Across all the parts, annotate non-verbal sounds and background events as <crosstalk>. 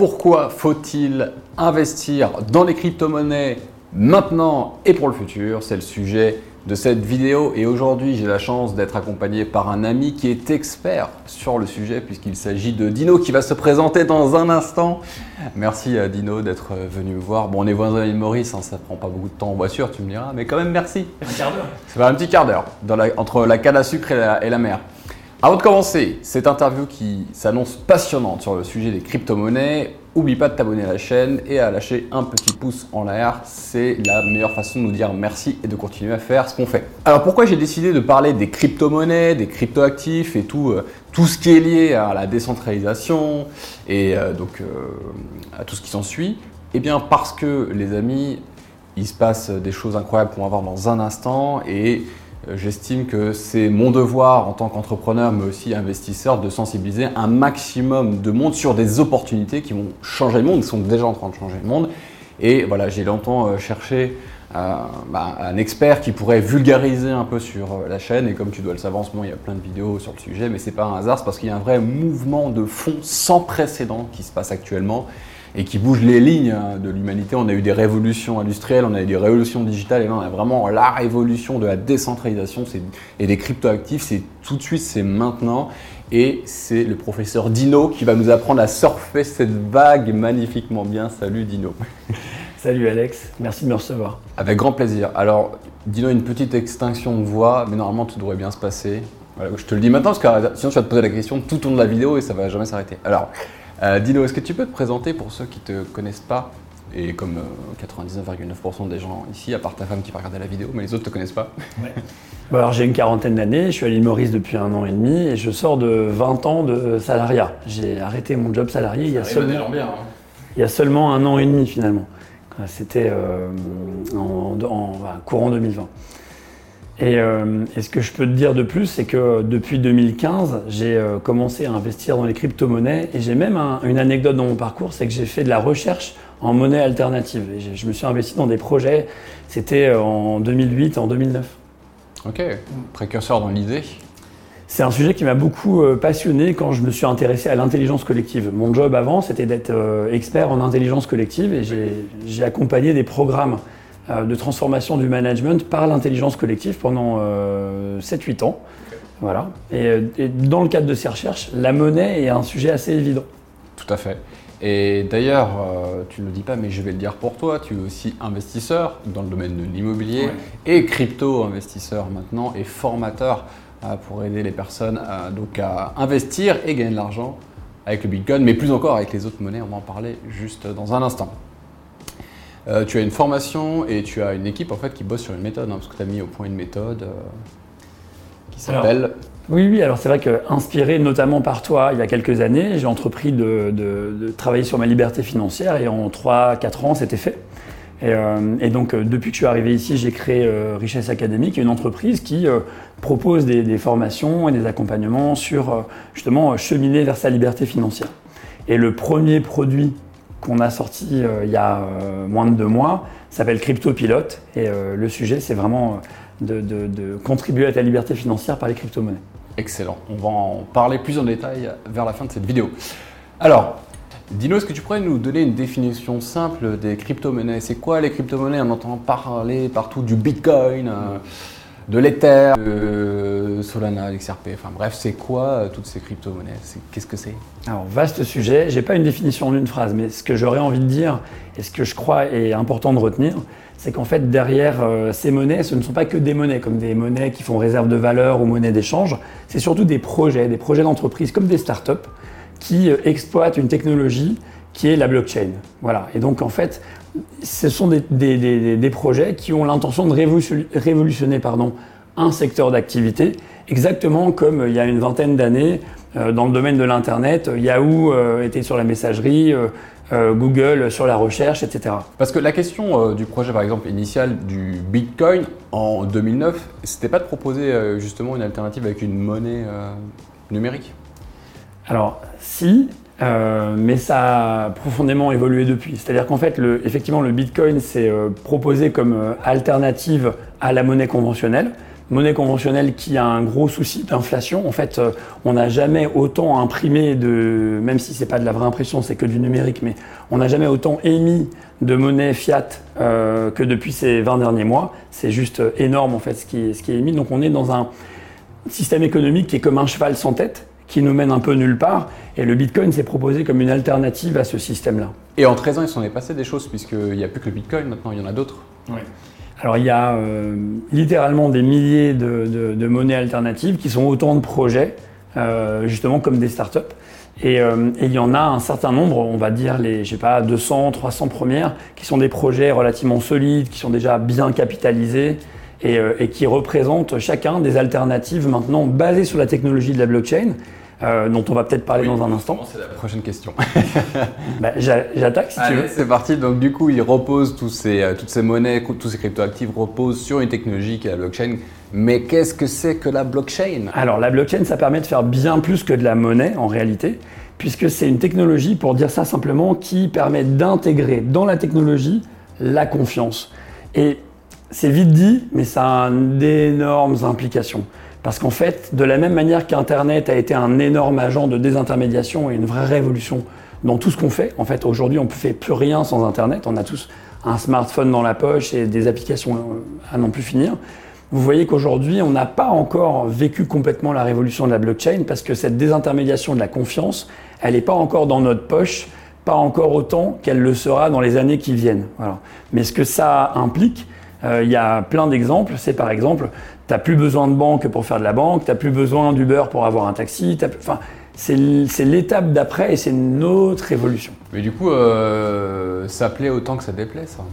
Pourquoi faut-il investir dans les crypto-monnaies maintenant et pour le futur? C'est le sujet de cette vidéo et aujourd'hui j'ai la chance d'être accompagné par un ami qui est expert sur le sujet puisqu'il s'agit de Dino qui va se présenter dans un instant. Merci à Dino d'être venu me voir. Bon on est voisins de Maurice, hein, ça prend pas beaucoup de temps en voiture tu me diras, mais quand même merci. Un quart d'heure. Ça va un petit quart d'heure entre la canne à sucre et la mer. Avant de commencer cette interview qui s'annonce passionnante sur le sujet des crypto-monnaies, oublie pas de t'abonner à la chaîne et à lâcher un petit pouce en l'air. C'est la meilleure façon de nous dire merci et de continuer à faire ce qu'on fait. Alors pourquoi j'ai décidé de parler des crypto-monnaies, des crypto-actifs et tout, euh, tout ce qui est lié à la décentralisation et euh, donc euh, à tout ce qui s'ensuit? Eh bien parce que les amis, il se passe des choses incroyables qu'on va voir dans un instant et j'estime que c'est mon devoir en tant qu'entrepreneur, mais aussi investisseur, de sensibiliser un maximum de monde sur des opportunités qui vont changer le monde, qui sont déjà en train de changer le monde. Et voilà, j'ai longtemps euh, cherché euh, bah, un expert qui pourrait vulgariser un peu sur la chaîne. Et comme tu dois le savoir, en ce moment, il y a plein de vidéos sur le sujet, mais c'est pas un hasard, c'est parce qu'il y a un vrai mouvement de fond sans précédent qui se passe actuellement et qui bouge les lignes hein, de l'humanité. On a eu des révolutions industrielles, on a eu des révolutions digitales, et là on a vraiment la révolution de la décentralisation et des cryptoactifs. C'est tout de suite, c'est maintenant. Et c'est le professeur Dino qui va nous apprendre à surfer cette vague magnifiquement bien. Salut Dino. <laughs> Salut Alex, merci de me recevoir. Avec grand plaisir. Alors, Dino, une petite extinction de voix, mais normalement tout devrait bien se passer. je te le dis maintenant parce que sinon tu vas te poser la question tout au long de la vidéo et ça va jamais s'arrêter. Alors, euh, Dino, est-ce que tu peux te présenter pour ceux qui ne te connaissent pas et comme 99,9% euh, des gens ici, à part ta femme qui va regarder la vidéo, mais les autres ne te connaissent pas? <laughs> alors j'ai une quarantaine d'années, je suis à l'île Maurice depuis un an et demi et je sors de 20 ans de salariat. J'ai arrêté mon job salarié il y a, seulement, bien, hein. il y a seulement un an et demi finalement. C'était euh, en, courant 2020. Euh, et, ce que je peux te dire de plus, c'est que depuis 2015, j'ai euh, commencé à investir dans les crypto-monnaies et j'ai même une anecdote dans mon parcours, c'est que j'ai fait de la recherche en monnaie alternative. Et je me suis investi dans des projets, c'était euh, en 2008, en 2009. Ok, précurseur dans l'idée. C'est un sujet qui m'a beaucoup passionné quand je me suis intéressé à l'intelligence collective. Mon job avant, c'était d'être expert en intelligence collective et j'ai accompagné des programmes de transformation du management par l'intelligence collective pendant 7-8 euh, ans. Voilà. Euh, et, dans le cadre de ces recherches, la monnaie est un sujet assez évident. Tout à fait. Et d'ailleurs, tu ne le dis pas, mais je vais le dire pour toi, tu es aussi investisseur dans le domaine de l'immobilier et crypto-investisseur maintenant et formateur pour aider les personnes donc à investir et gagner de l'argent avec le Bitcoin, mais plus encore avec les autres monnaies. On va en parler juste dans un instant. Euh, tu as une formation et tu as une équipe en fait qui bosse sur une méthode, hein, parce que tu as mis au point une méthode euh, qui s'appelle. Oui, oui, alors c'est vrai que inspiré notamment par toi il y a quelques années, j'ai entrepris de, travailler sur ma liberté financière et en 3-4 ans c'était fait. Et, euh, donc depuis que je suis arrivé ici, j'ai créé Richesse Académique, une entreprise qui propose des, des, formations et des accompagnements sur justement cheminer vers sa liberté financière. Et le premier produit qu'on a sorti euh, il y a euh, moins de deux mois, s'appelle Crypto Pilote. Et euh, le sujet, c'est vraiment de, contribuer à ta liberté financière par les crypto-monnaies. Excellent. On va en parler plus en détail vers la fin de cette vidéo. Alors, Dino, est-ce que tu pourrais nous donner une définition simple des crypto-monnaies? C'est quoi les crypto-monnaies? On entend parler partout du Bitcoin de l'Ether, de Solana, l'XRP, enfin bref, c'est quoi euh, toutes ces crypto-monnaies? Qu'est-ce que c'est? Alors, vaste sujet, j'ai pas une définition en une phrase, mais ce que j'aurais envie de dire, et ce que je crois est important de retenir, c'est qu'en fait, derrière euh, ces monnaies, ce ne sont pas que des monnaies, comme des monnaies qui font réserve de valeur ou monnaie d'échange, c'est surtout des projets, des projets d'entreprise, comme des startups, qui euh, exploitent une technologie qui est la blockchain. Voilà. Et donc, en fait, ce sont des, projets qui ont l'intention de révolutionner, pardon, un secteur d'activité, exactement comme euh, il y a une vingtaine d'années, euh, dans le domaine de l'Internet, euh, Yahoo était sur la messagerie, Google sur la recherche, etc. Parce que la question du projet, par exemple, initial du Bitcoin en 2009, c'était pas de proposer justement une alternative avec une monnaie numérique? Alors, si, euh, mais ça a profondément évolué depuis. C'est-à-dire qu'en fait, le, effectivement, le Bitcoin s'est euh, proposé comme euh, alternative à la monnaie conventionnelle, monnaie conventionnelle qui a un gros souci d'inflation. En fait, on n'a jamais autant imprimé de, même si c'est pas de la vraie impression, c'est que du numérique, mais on n'a jamais autant émis de monnaie fiat que depuis ces 20 derniers mois. C'est juste énorme en fait ce qui est émis. Donc on est dans un système économique qui est comme un cheval sans tête qui nous mène un peu nulle part. Et le Bitcoin s'est proposé comme une alternative à ce système-là. Et en 13 ans, il s'en est passé des choses, puisqu'il n'y a plus que le Bitcoin maintenant, il y en a d'autres. Oui. Alors il y a euh, littéralement des milliers de, monnaies alternatives qui sont autant de projets, euh, justement comme des startups. Et, euh, et il y en a un certain nombre, on va dire les, je sais pas, 200, 300 premières, qui sont des projets relativement solides, qui sont déjà bien capitalisés et, et qui représentent chacun des alternatives maintenant basées sur la technologie de la blockchain euh, dont on va peut-être parler dans un instant. C'est la prochaine question. <laughs> bah, J'attaque si tu veux. C'est parti. Donc du coup, il repose tous ces, euh, toutes ces monnaies, tous ces cryptoactifs reposent sur une technologie qui est la blockchain. Mais qu'est-ce que c'est que la blockchain? Alors la blockchain, ça permet de faire bien plus que de la monnaie en réalité, puisque c'est une technologie, pour dire ça simplement, qui permet d'intégrer dans la technologie la confiance. Et c'est vite dit, mais ça a d'énormes implications. Parce qu'en fait, de la même manière qu'Internet a été un énorme agent de désintermédiation et une vraie révolution dans tout ce qu'on fait, en fait, aujourd'hui, on ne fait plus rien sans Internet. On a tous un smartphone dans la poche et des applications à n'en plus finir. Vous voyez qu'aujourd'hui, on n'a pas encore vécu complètement la révolution de la blockchain parce que cette désintermédiation de la confiance, elle n'est pas encore dans notre poche, pas encore autant qu'elle le sera dans les années qui viennent. Mais ce que ça implique, euh, il y a plein d'exemples. C'est par exemple, tu n'as plus besoin de banque pour faire de la banque, tu n'as plus besoin d'Uber pour avoir un taxi. Enfin, c'est l'étape d'après et c'est une autre évolution. Mais du coup, euh, ça plaît autant que ça déplaît, ça,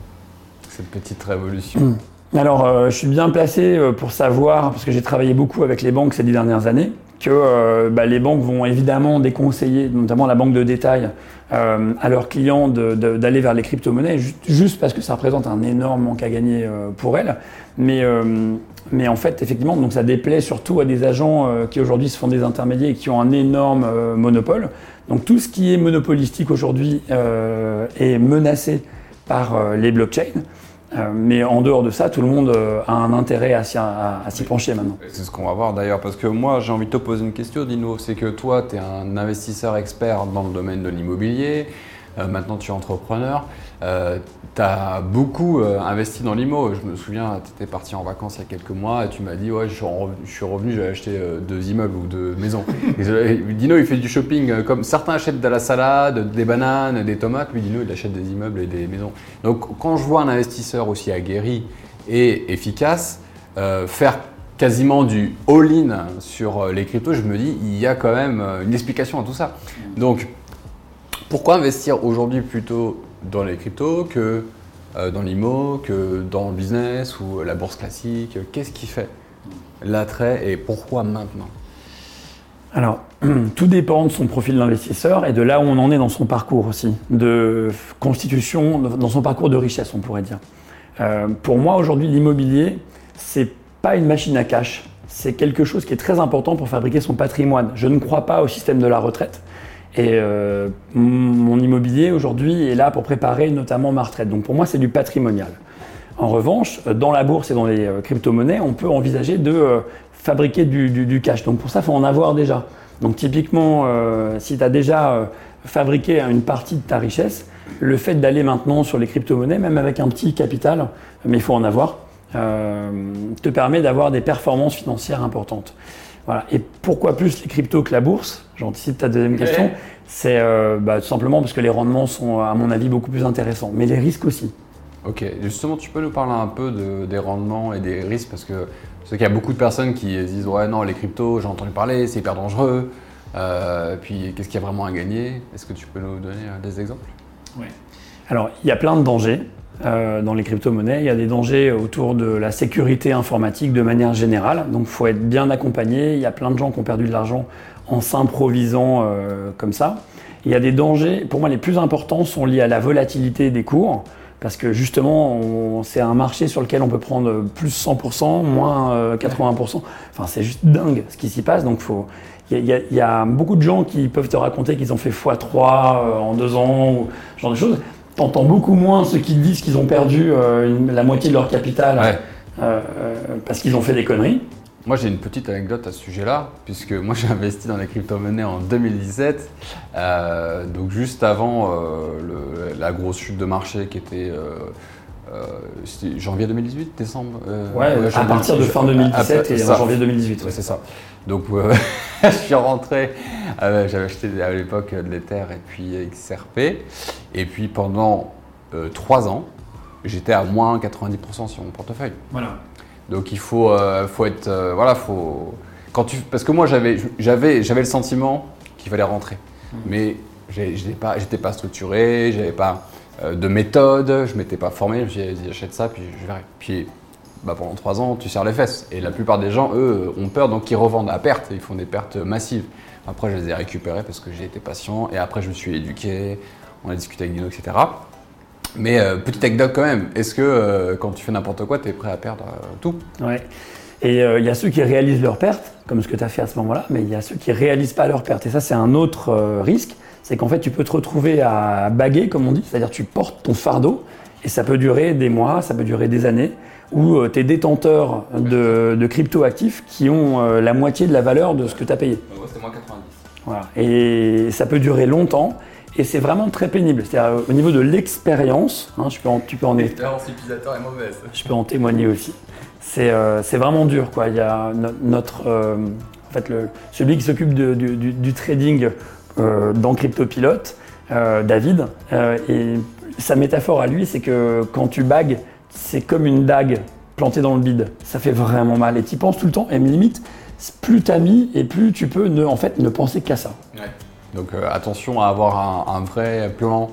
cette petite révolution. Hmm. Alors, euh, je suis bien placé pour savoir, parce que j'ai travaillé beaucoup avec les banques ces dix dernières années, que bah, les banques vont évidemment déconseiller, notamment la banque de détail, euh, à leurs clients d'aller vers les crypto-monnaies, juste parce que ça représente un énorme manque à gagner euh, pour elles. Mais, euh, mais en fait, effectivement, donc ça déplaît surtout à des agents qui aujourd'hui se font des intermédiaires et qui ont un énorme monopole. Donc tout ce qui est monopolistique aujourd'hui est menacé par les blockchains. Euh, mais en dehors de ça, tout le monde euh, a un intérêt à s'y, pencher maintenant. C'est ce qu'on va voir d'ailleurs, parce que moi j'ai envie de te poser une question, Dino. C'est que toi, tu es un investisseur expert dans le domaine de l'immobilier. Euh, maintenant, tu es entrepreneur. Euh, tu as beaucoup euh, investi dans l'IMO. Je me souviens, tu étais parti en vacances il y a quelques mois et tu m'as dit Ouais, je suis revenu, j'ai acheté deux immeubles ou deux maisons. <laughs> Dino, il fait du shopping comme certains achètent de la salade, des bananes, des tomates. Lui, Dino, il achète des immeubles et des maisons. Donc, quand je vois un investisseur aussi aguerri et efficace faire quasiment du all-in sur les cryptos, je me dis, il y a quand même une explication à tout ça. Donc, pourquoi investir aujourd'hui plutôt dans les cryptos que euh, dans l'IMO, que dans le business ou la bourse classique? Qu'est-ce qui fait l'attrait et pourquoi maintenant? Alors, <clears throat> tout dépend de son profil d'investisseur et de là où on en est dans son parcours aussi, de constitution, dans son parcours de richesse, on pourrait dire. Euh, pour moi, aujourd'hui, l'immobilier, c'est pas une machine à cash, c'est quelque chose qui est très important pour fabriquer son patrimoine. Je ne crois pas au système de la retraite. Et euh, mon immobilier aujourd'hui est là pour préparer notamment ma retraite. Donc pour moi, c'est du patrimonial. En revanche, dans la bourse et dans les euh, crypto-monnaies, on peut envisager de euh, fabriquer du, cash. Donc pour ça, il faut en avoir déjà. Donc typiquement, si tu as déjà fabriqué une partie de ta richesse, le fait d'aller maintenant sur les crypto-monnaies, même avec un petit capital, mais il faut en avoir, te permet d'avoir des performances financières importantes. Et pourquoi plus les cryptos que la bourse? J'anticipe ta deuxième question. C'est euh, bah, tout simplement parce que les rendements sont, à mon avis, beaucoup plus intéressants, mais les risques aussi. Ok, justement, tu peux nous parler un peu des rendements et des risques? Parce que je sais qu'il y a beaucoup de personnes qui disent Ouais, non, les cryptos, j'ai entendu parler, c'est hyper dangereux. Euh, puis qu'est-ce qu'il y a vraiment à gagner? Est-ce que tu peux nous donner euh, des exemples? Oui. Alors, il y a plein de dangers. Euh, dans les crypto-monnaies. Il y a des dangers autour de la sécurité informatique de manière générale. Donc il faut être bien accompagné. Il y a plein de gens qui ont perdu de l'argent en s'improvisant euh, comme ça. Il y a des dangers, pour moi les plus importants sont liés à la volatilité des cours. Parce que justement, c'est un marché sur lequel on peut prendre plus 100%, moins 80%. Euh, enfin, c'est juste dingue ce qui s'y passe. Donc, il y, y, a beaucoup de gens qui peuvent te raconter qu'ils ont fait x3 en deux ans, ou ce genre de choses. T'entends beaucoup moins ceux qui disent qu'ils ont perdu euh, la moitié de leur capital parce qu'ils ont fait des conneries. Moi, j'ai une petite anecdote à ce sujet-là, puisque moi, j'ai investi dans les crypto-monnaies en 2017, euh, donc juste avant euh, la grosse chute de marché qui était. Euh, janvier 2018, décembre Ouais, à partir de fin 2017 et en janvier 2018. Ouais, c'est ça. Donc, <laughs> je suis rentré, j'avais acheté à l'époque de l'Ether et puis XRP. Et puis pendant trois ans, j'étais à moins 90% sur mon portefeuille. Voilà. Donc il faut, euh, faut être, euh, voilà, faut. Quand tu, parce que moi j'avais, j'avais, j'avais le sentiment qu'il fallait rentrer, mmh. mais j'étais pas, j'étais pas structuré, j'avais pas euh, de méthode, je m'étais pas formé. Je me suis dit j'achète ça puis je verrai. Puis bah, pendant trois ans tu serres les fesses. Et la plupart des gens eux ont peur donc ils revendent à perte, ils font des pertes massives. Après je les ai récupérés parce que j'ai été patient. Et après je me suis éduqué, on a discuté avec Dino etc. Mais euh, petite anecdote quand même, est-ce que euh, quand tu fais n'importe quoi, tu es prêt à perdre euh, tout? Ouais. Et il y a ceux qui réalisent leurs pertes, comme ce que tu as fait à ce moment-là, mais il y a ceux qui réalisent pas leurs pertes. Et ça, c'est un autre risque, c'est qu'en fait, tu peux te retrouver à baguer, comme on dit, c'est-à-dire tu portes ton fardeau, et ça peut durer des mois, ça peut durer des années, où tu es détenteur de, de crypto-actifs qui ont la moitié de la valeur de ce que tu as payé. C'était moins 90. Voilà. Et ça peut durer longtemps. Et c'est vraiment très pénible. C'est-à-dire au niveau de l'expérience, hein, je peux en, tu peux en <laughs> L'expérience utilisateur est mauvaise. Je peux en témoigner aussi. C'est euh, vraiment dur. Quoi. Il y a notre, euh, en fait, le, celui qui s'occupe du, du, trading euh, dans CryptoPilote, David, et sa métaphore à lui, c'est que quand tu bagues, c'est comme une dague plantée dans le bide. Ça fait vraiment mal. Et tu y penses tout le temps. Et limite, plus t'as mis et plus tu peux ne, en fait, ne penser qu'à ça. Ouais. Donc euh, attention à avoir un, vrai plan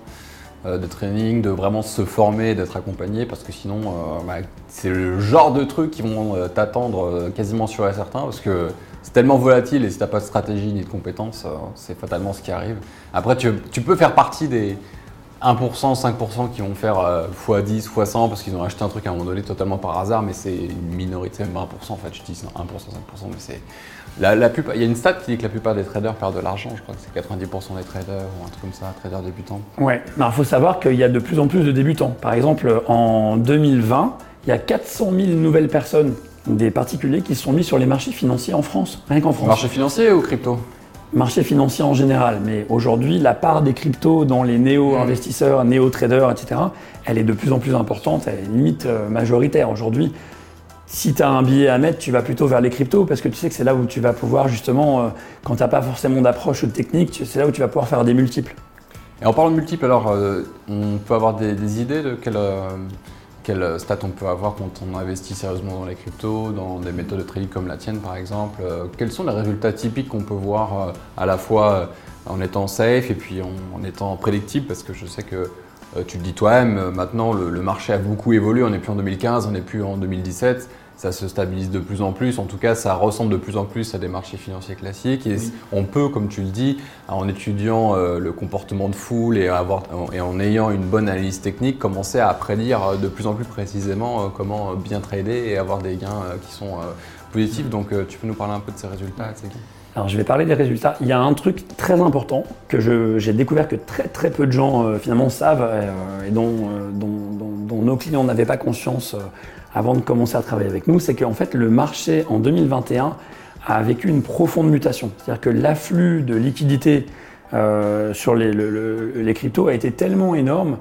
euh, de training, de vraiment se former, d'être accompagné, parce que sinon, euh, bah, c'est le genre de trucs qui vont t'attendre quasiment sûr et certain, parce que c'est tellement volatile et si tu n'as pas de stratégie ni de compétences, c'est fatalement ce qui arrive. Après, tu, peux faire partie des 1%, 5% qui vont faire x10, x100 parce qu'ils ont acheté un truc à un moment donné totalement par hasard, mais c'est une minorité, même 1% en fait, je dis 1%, 5%, mais c'est la, il y a une stat qui dit que la plupart des traders perdent de l'argent, je crois que c'est 90% des traders ou un truc comme ça, traders débutants. Ouais, il faut savoir qu'il y a de plus en plus de débutants. Par exemple, en 2020, il y a 400 000 nouvelles personnes, des particuliers, qui se sont mis sur les marchés financiers en France, rien qu'en France. Marché financier ou crypto? Marché financier en général, mais aujourd'hui, la part des cryptos dans les néo-investisseurs, néo-traders, etc., elle est de plus en plus importante, elle est limite euh, majoritaire. Aujourd'hui, si tu as un billet à mettre, tu vas plutôt vers les cryptos parce que tu sais que c'est là où tu vas pouvoir justement, euh, quand tu n'as pas forcément d'approche ou de technique, c'est là où tu vas pouvoir faire des multiples. Et en parlant de multiples, alors euh, on peut avoir des, idées de quelle, euh, stat on peut avoir quand on investit sérieusement dans les cryptos, dans des méthodes de trading comme la tienne par exemple Quels sont les résultats typiques qu'on peut voir à la fois en étant safe et puis en, étant prédictible? Parce que je sais que tu le dis toi-même, maintenant le, le, marché a beaucoup évolué, on n'est plus en 2015, on n'est plus en 2017 ça se stabilise de plus en plus. En tout cas, ça ressemble de plus en plus à des marchés financiers classiques. Et on peut, comme tu le dis, en étudiant euh, le comportement de foule et, en ayant une bonne analyse technique, commencer à prédire euh, de plus en plus précisément euh, comment bien trader et avoir des gains qui sont positifs. Donc, tu peux nous parler un peu de ces résultats, alors je vais parler des résultats. Il y a un truc très important que j'ai découvert que très très peu de gens finalement savent et dont, dont, nos clients n'avaient pas conscience avant de commencer à travailler avec nous, c'est qu'en fait le marché en 2021 a vécu une profonde mutation. C'est-à-dire que l'afflux de liquidités euh, sur les, les, cryptos a été tellement énorme,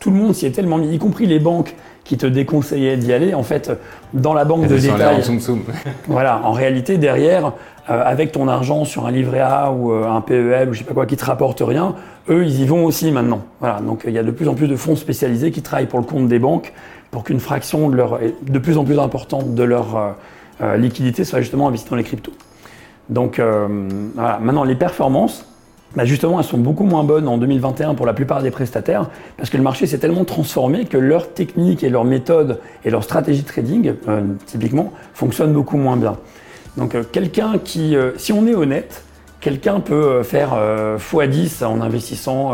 tout le monde s'y est tellement mis, y compris les banques qui te déconseillaient d'y aller. En fait, dans la banque de détail, <laughs> voilà, en réalité derrière, euh, avec ton argent sur un livret A ou euh, un PEL ou je sais pas quoi qui te rapporte rien, eux ils y vont aussi maintenant. Voilà, donc il y a de plus en plus de fonds spécialisés qui travaillent pour le compte des banques pour qu'une fraction de, leur, de plus en plus importante de leur euh, euh, liquidité soit justement investie dans les cryptos. Donc euh, voilà. maintenant les performances, bah, justement elles sont beaucoup moins bonnes en 2021 pour la plupart des prestataires parce que le marché s'est tellement transformé que leur technique et leur méthode et leur stratégie de trading typiquement fonctionnent beaucoup moins bien. Donc quelqu'un qui, si on est honnête, quelqu'un peut faire x10 en investissant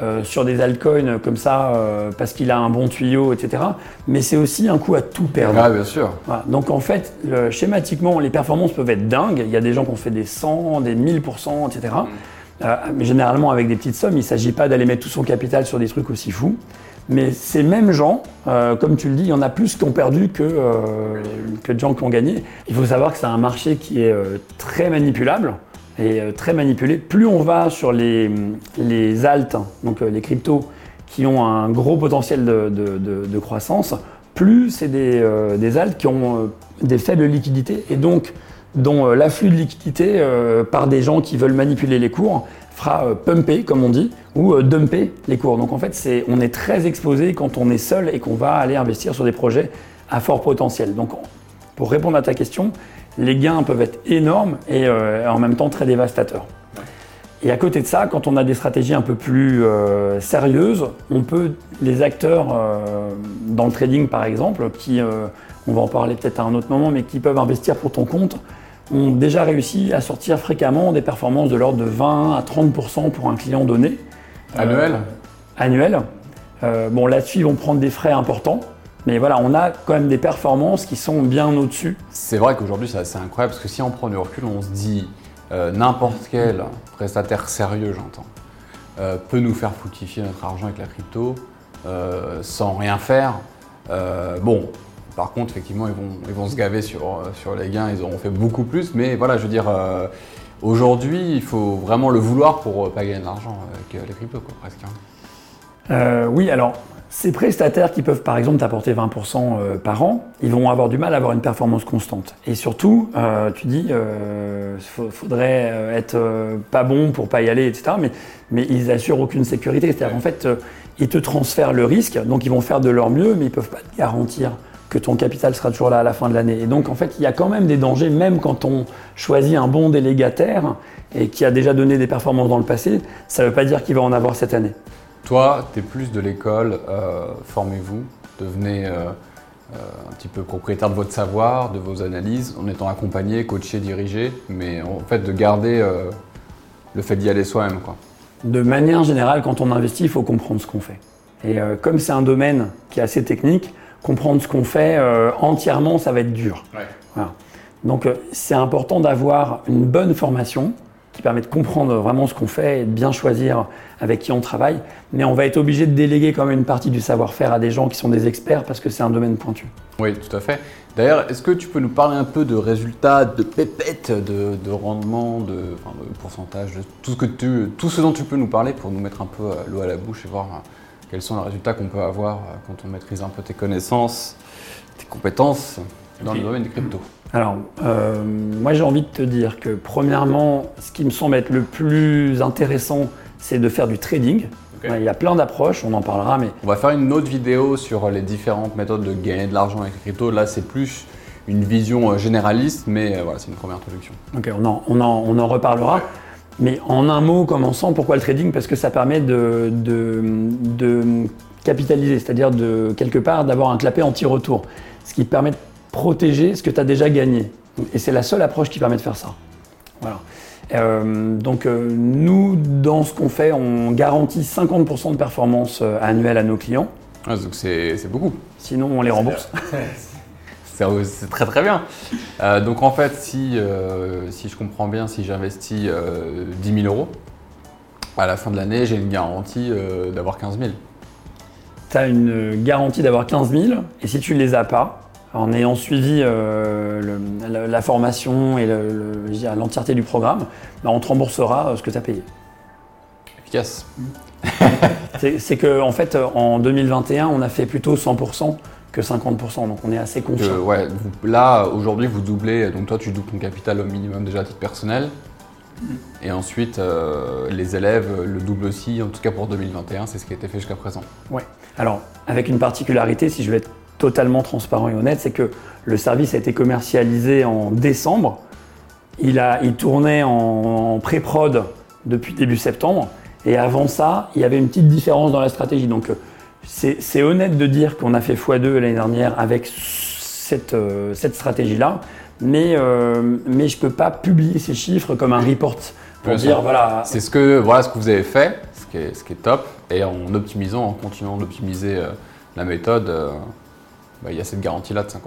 euh, sur des altcoins comme ça euh, parce qu'il a un bon tuyau, etc. Mais c'est aussi un coup à tout perdre. Ah, bien sûr. Donc en fait, schématiquement, les performances peuvent être dingues. Il y a des gens qui ont fait des 100, des 1000%, etc. Euh, mais généralement avec des petites sommes, il ne s'agit pas d'aller mettre tout son capital sur des trucs aussi fous. Mais ces mêmes gens, euh, comme tu le dis, il y en a plus qui ont perdu que, euh, que de gens qui ont gagné. Il faut savoir que c'est un marché qui est euh, très manipulable et très manipulé. Plus on va sur les, les altes, donc les cryptos, qui ont un gros potentiel de, de, croissance, plus c'est des, des altes qui ont des faibles liquidités et donc dont l'afflux de liquidités par des gens qui veulent manipuler les cours fera euh, pumper, comme on dit, ou euh, dumper les cours. Donc en fait, c'est, on est très exposé quand on est seul et qu'on va aller investir sur des projets à fort potentiel. Donc pour répondre à ta question, les gains peuvent être énormes et euh, en même temps très dévastateurs. Et à côté de ça, quand on a des stratégies un peu plus sérieuses, on peut, les acteurs dans le trading par exemple, qui, on va en parler peut-être à un autre moment, mais qui peuvent investir pour ton compte, ont déjà réussi à sortir fréquemment des performances de l'ordre de 20 à 30% pour un client donné. Annuel? euh, Annuel. Euh, bon, là-dessus, ils vont prendre des frais importants. Mais voilà, on a quand même des performances qui sont bien au-dessus. C'est vrai qu'aujourd'hui, c'est assez incroyable parce que si on prend du recul, on se dit euh, n'importe quel prestataire sérieux, j'entends, peut nous faire fructifier notre argent avec la crypto sans rien faire. bon, par contre, effectivement, ils vont, ils vont se gaver sur, les gains, ils auront fait beaucoup plus. Mais voilà, je veux dire, euh, aujourd'hui, il faut vraiment le vouloir pour pas gagner de l'argent avec les cryptos, quoi, presque. Hein. Euh, oui, alors, ces prestataires qui peuvent par exemple t'apporter 20% euh, par an, ils vont avoir du mal à avoir une performance constante. Et surtout, tu dis, il faudrait être pas bon pour pas y aller, etc. Mais, ils assurent aucune sécurité. C'est-à-dire qu'en fait, ils te transfèrent le risque, donc ils vont faire de leur mieux, mais ils peuvent pas te garantir que ton capital sera toujours là à la fin de l'année. Et donc, en fait, il y a quand même des dangers, même quand on choisit un bon délégataire et qui a déjà donné des performances dans le passé, ça ne veut pas dire qu'il va en avoir cette année. Toi, tu es plus de l'école, euh, formez-vous, devenez euh, euh, un petit peu propriétaire de votre savoir, de vos analyses, en étant accompagné, coaché, dirigé, mais en fait de garder le fait d'y aller soi-même. De manière générale, quand on investit, il faut comprendre ce qu'on fait. Et comme c'est un domaine qui est assez technique, comprendre ce qu'on fait entièrement, ça va être dur. Donc c'est important d'avoir une bonne formation qui permet de comprendre vraiment ce qu'on fait et de bien choisir avec qui on travaille. Mais on va être obligé de déléguer quand même une partie du savoir-faire à des gens qui sont des experts parce que c'est un domaine pointu. Oui, tout à fait. D'ailleurs, est-ce que tu peux nous parler un peu de résultats, de pépettes, de, rendement, de, pourcentage, de tout ce, que tu, tout ce dont tu peux nous parler pour nous mettre un peu l'eau à la bouche et voir quels sont les résultats qu'on peut avoir euh, quand on maîtrise un peu tes connaissances, tes compétences dans le domaine des cryptos Alors, euh, moi j'ai envie de te dire que premièrement, ce qui me semble être le plus intéressant, c'est de faire du trading. Il y a plein d'approches, on en parlera, mais... On va faire une autre vidéo sur les différentes méthodes de gagner de l'argent avec les cryptos. Là, c'est plus une vision euh, généraliste, mais voilà, c'est une première introduction. Ok, on en, on en, on en reparlera. Mais en un mot, commençant, pourquoi le trading? Parce que ça permet de, capitaliser, c'est-à-dire de quelque part d'avoir un clapet anti-retour, ce qui permet de protéger ce que tu as déjà gagné. Et c'est la seule approche qui permet de faire ça. Voilà. Euh, donc euh, nous, dans ce qu'on fait, on garantit 50% de performance euh, annuelle à nos clients. Ah, donc c'est beaucoup. Sinon, on les rembourse. <laughs> C'est très très bien. Donc en fait, si, si je comprends bien, si j'investis 10 euh, 000 euros, à la fin de l'année, j'ai une garantie d'avoir 15 000. Tu as une garantie d'avoir 15 000 et si tu ne les as pas, en ayant suivi la, formation et l'entièreté du programme, bah, on te remboursera ce que tu as payé. Efficace. <laughs> C'est qu'en en fait, en 2021, on a fait plutôt 100% que 50%, donc on est assez confiant. ouais, là, aujourd'hui, vous doublez, donc toi, tu doubles ton capital au minimum déjà à titre personnel. Mm. Et ensuite, euh, les élèves le doublent aussi, en tout cas pour 2021, c'est ce qui a été fait jusqu'à présent. Ouais. Alors, avec une particularité, si je vais être totalement transparent et honnête, c'est que le service a été commercialisé en décembre. Il, a, il tournait en, en pré-prod depuis début septembre. Et avant ça, il y avait une petite différence dans la stratégie. Donc, c'est honnête de dire qu'on a fait x2 l'année dernière avec cette, euh, stratégie-là, mais, euh, mais je ne peux pas publier ces chiffres comme un report pour dire voilà. C'est ce que, voilà ce que vous avez fait, ce qui est, ce qui est top, et en optimisant, en continuant d'optimiser euh, la méthode, bah, il y a cette garantie-là de 50%.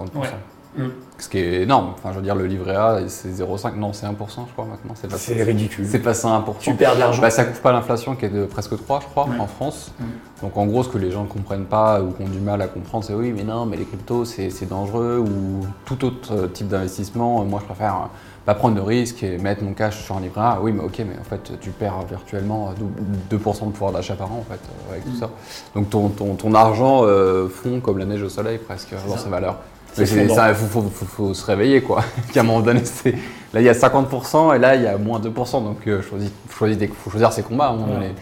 Mm. Ce qui est énorme. Enfin, je veux dire, le livret A, c'est 0,5. Non, c'est 1%, je crois, maintenant. C'est ridicule. C'est passé à 1%. Tu perds de l'argent. Bah, ça couvre pas l'inflation qui est de presque 3, je crois, en France. Mm. Donc, en gros, ce que les gens ne comprennent pas ou ont du mal à comprendre, c'est oui, mais non, mais les cryptos, c'est dangereux ou tout autre type d'investissement. Moi, je préfère pas prendre de risques et mettre mon cash sur un livret A. Oui, mais ok, mais en fait, tu perds virtuellement 2% de pouvoir d'achat par an, en fait, euh, avec tout mm. ça. Donc, ton, ton, ton argent euh, fond comme la neige au soleil, presque, dans ses valeurs. Il faut, se réveiller, quoi. <laughs> à un moment donné, là, il y a 50% et là, il y a moins 2%. Donc, il euh, faut choisir ses combats à un moment donné.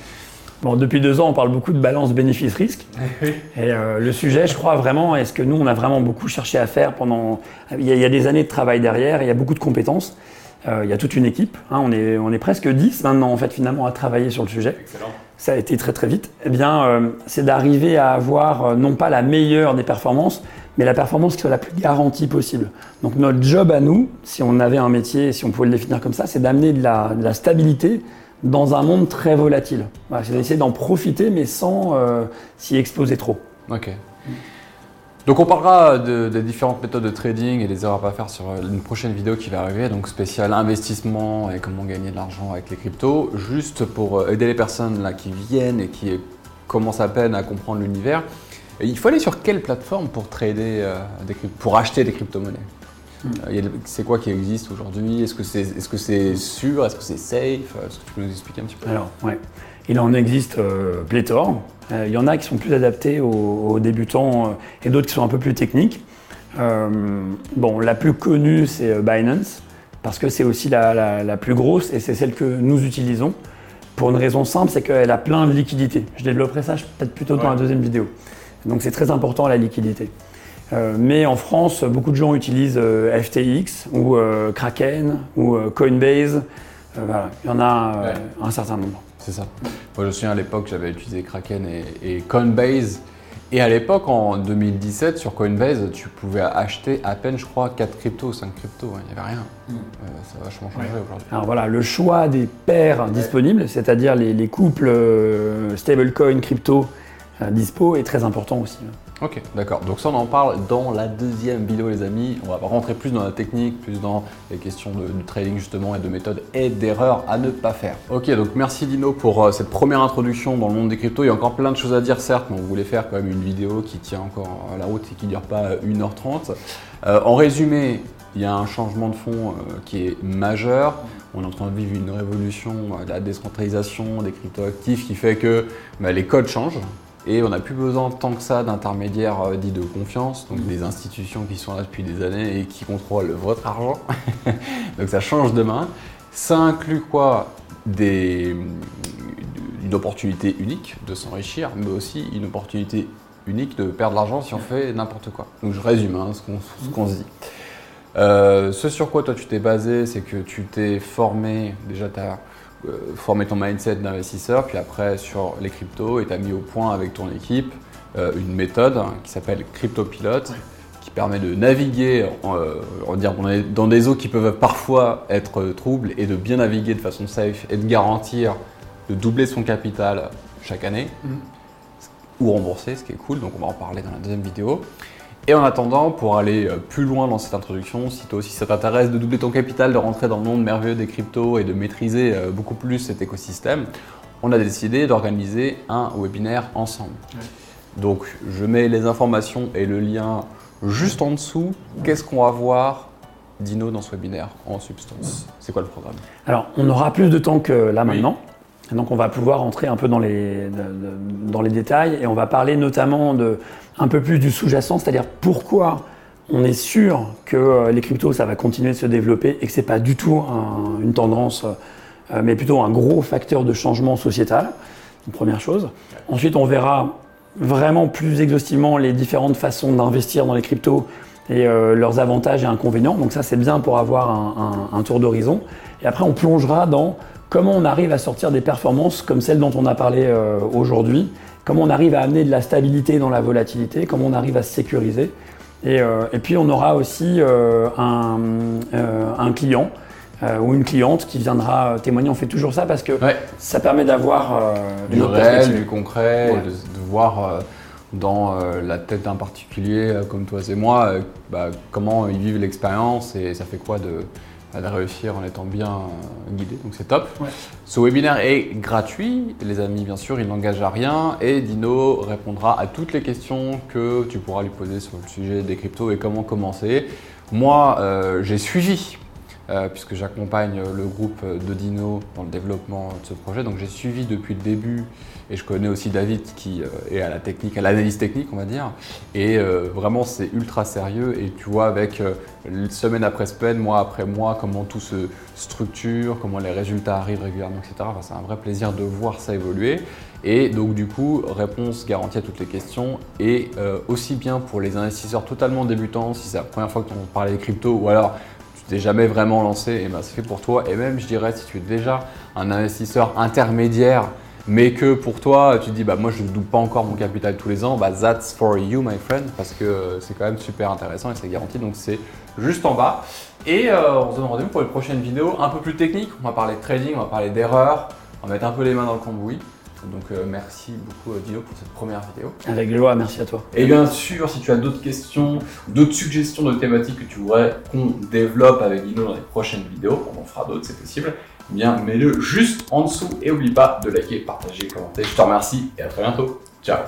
Bon, depuis deux ans, on parle beaucoup de balance bénéfice-risque. Et euh, le sujet, je crois vraiment, est-ce que nous, on a vraiment beaucoup cherché à faire pendant. Il y, a, des années de travail derrière, il y a beaucoup de compétences. Euh, il y a toute une équipe. Hein. on, est, on est presque 10 maintenant, en fait, finalement, à travailler sur le sujet. Excellent. Ça a été très, très vite. Eh bien, c'est d'arriver à avoir non pas la meilleure des performances, mais la performance qui soit la plus garantie possible. Donc notre job à nous, si on avait un métier, si on pouvait le définir comme ça, c'est d'amener de la, stabilité dans un monde très volatile. c'est d'essayer d'en profiter, mais sans euh, s'y exposer trop. Ok. Donc on parlera des différentes méthodes de trading et des erreurs à pas faire sur une prochaine vidéo qui va arriver, donc spécial investissement et comment gagner de l'argent avec les cryptos. Juste pour euh, aider les personnes là qui viennent et qui commencent à peine à comprendre l'univers, il faut aller sur quelle plateforme pour trader, euh, pour acheter des crypto-monnaies? Euh, C'est quoi qui existe aujourd'hui? Est-ce que c'est est -ce c'est sûr? Est-ce que c'est safe? Est-ce que tu peux nous expliquer un petit peu? Alors, ouais. Il en existe euh, pléthore. Il y en a qui sont plus adaptés aux, débutants et d'autres qui sont un peu plus techniques. bon, la plus connue, c'est Binance, parce que c'est aussi la, la, plus grosse et c'est celle que nous utilisons. Pour une raison simple, c'est qu'elle a plein de liquidités. Je développerai ça peut-être plutôt dans la deuxième vidéo. Donc c'est très important la liquidité. Euh, mais en France, beaucoup de gens utilisent euh, FTX ou euh, Kraken ou Coinbase. voilà, il y en a un certain nombre. C'est ça. Moi, je me souviens à l'époque, j'avais utilisé Kraken et, Coinbase. Et à l'époque, en 2017, sur Coinbase, tu pouvais acheter à peine, je crois, 4 cryptos, 5 cryptos. Il n'y avait rien. Mm. ça a vachement changé aujourd'hui. Alors voilà, le choix des paires disponibles, c'est-à-dire les, les, couples stablecoin crypto dispo est très important aussi. Ok, d'accord. Donc ça, on en parle dans la deuxième vidéo, les amis. On va rentrer plus dans la technique, plus dans les questions de, trading justement et de méthodes et d'erreurs à ne pas faire. Ok, donc merci Dino pour euh, cette première introduction dans le monde des cryptos. Il y a encore plein de choses à dire, certes, mais on voulait faire quand même une vidéo qui tient encore la route et qui ne dure pas 1h30. Euh, en résumé, il y a un changement de fond euh, qui est majeur. On est en train de vivre une révolution de la décentralisation des cryptoactifs qui fait que bah, les codes changent. Et on n'a plus besoin tant que ça d'intermédiaires euh, dits de confiance, donc des institutions qui sont là depuis des années et qui contrôlent votre argent. <laughs> donc ça change de main. Ça inclut quoi? Des, Une opportunité unique de s'enrichir, mais aussi une opportunité unique de perdre l'argent si on fait n'importe quoi. Donc je résume hein, ce qu'on se dit. Euh, ce sur quoi toi tu t'es basé, c'est que tu t'es formé, déjà tu as euh, former ton mindset d'investisseur, puis après sur les cryptos, et tu as mis au point avec ton équipe euh, une méthode hein, qui s'appelle CryptoPilot, qui permet de naviguer euh, dire, dans des eaux qui peuvent parfois être troubles et de bien naviguer de façon safe et de garantir de doubler son capital chaque année mm. ou rembourser, ce qui est cool, donc on va en parler dans la deuxième vidéo. Et en attendant, pour aller euh, plus loin dans cette introduction, si toi aussi ça t'intéresse de doubler ton capital, de rentrer dans le monde merveilleux des cryptos et de maîtriser euh, beaucoup plus cet écosystème, on a décidé d'organiser un webinaire ensemble. Donc je mets les informations et le lien juste en dessous. Qu'est-ce qu'on va voir Dino dans ce webinaire en substance? C'est quoi le programme? Alors on aura plus de temps que là maintenant. Donc on va pouvoir entrer un peu dans les, dans les détails et on va parler notamment de, un peu plus du sous-jacent, c'est-à-dire pourquoi on est sûr que euh, les cryptos, ça va continuer de se développer et que ce n'est pas du tout une tendance, euh, mais plutôt un gros facteur de changement sociétal. Première chose. Ensuite, on verra vraiment plus exhaustivement les différentes façons d'investir dans les cryptos et euh, leurs avantages et inconvénients. Donc ça, c'est bien pour avoir un tour d'horizon. Et après, on plongera dans comment on arrive à sortir des performances comme celles dont on a parlé euh, aujourd'hui, comment on arrive à amener de la stabilité dans la volatilité, comment on arrive à se sécuriser. Et, euh, puis on aura aussi euh, un, client ou une cliente qui viendra témoigner. On fait toujours ça parce que ça permet d'avoir du réel, du concret, de, voir dans la tête d'un particulier comme toi et moi, bah, comment ils vivent l'expérience et ça fait quoi de, bah, de réussir en étant bien euh, guidé. Donc c'est top. Ouais. Ce webinaire est gratuit, les amis, bien sûr, il n'engage à rien et Dino répondra à toutes les questions que tu pourras lui poser sur le sujet des cryptos et comment commencer. Moi, euh, j'ai suivi euh, puisque j'accompagne le groupe de Dino dans le développement de ce projet. Donc j'ai suivi depuis le début et je connais aussi David qui euh, est à la technique, à l'analyse technique on va dire. Et euh, vraiment c'est ultra sérieux et tu vois avec euh, semaine après semaine, mois après mois, comment tout se structure, comment les résultats arrivent régulièrement, etc. C'est un vrai plaisir de voir ça évoluer. Et donc du coup, réponse garantie à toutes les questions et euh, aussi bien pour les investisseurs totalement débutants, si c'est la première fois que tu entends parler des cryptos ou alors jamais vraiment lancé, et ben c'est fait pour toi. Et même, je dirais, si tu es déjà un investisseur intermédiaire, mais que pour toi, tu te dis, bah moi, je ne double pas encore mon capital tous les ans, bah that's for you, my friend, parce que euh, c'est quand même super intéressant et c'est garanti. Donc c'est juste en bas. Et euh, on se donne rendez-vous pour une prochaine vidéo un peu plus technique. On va parler de trading, on va parler d'erreurs, on va mettre un peu les mains dans le cambouis. Donc euh, merci beaucoup euh, Dino pour cette première vidéo. Avec joie, merci à toi. Et bien sûr, si tu as d'autres questions, d'autres suggestions de thématiques que tu voudrais qu'on développe avec Dino dans les prochaines vidéos, on en fera d'autres, c'est possible, eh bien mets-le juste en dessous et oublie pas de liker, partager, commenter. Je te remercie et à très bientôt. Ciao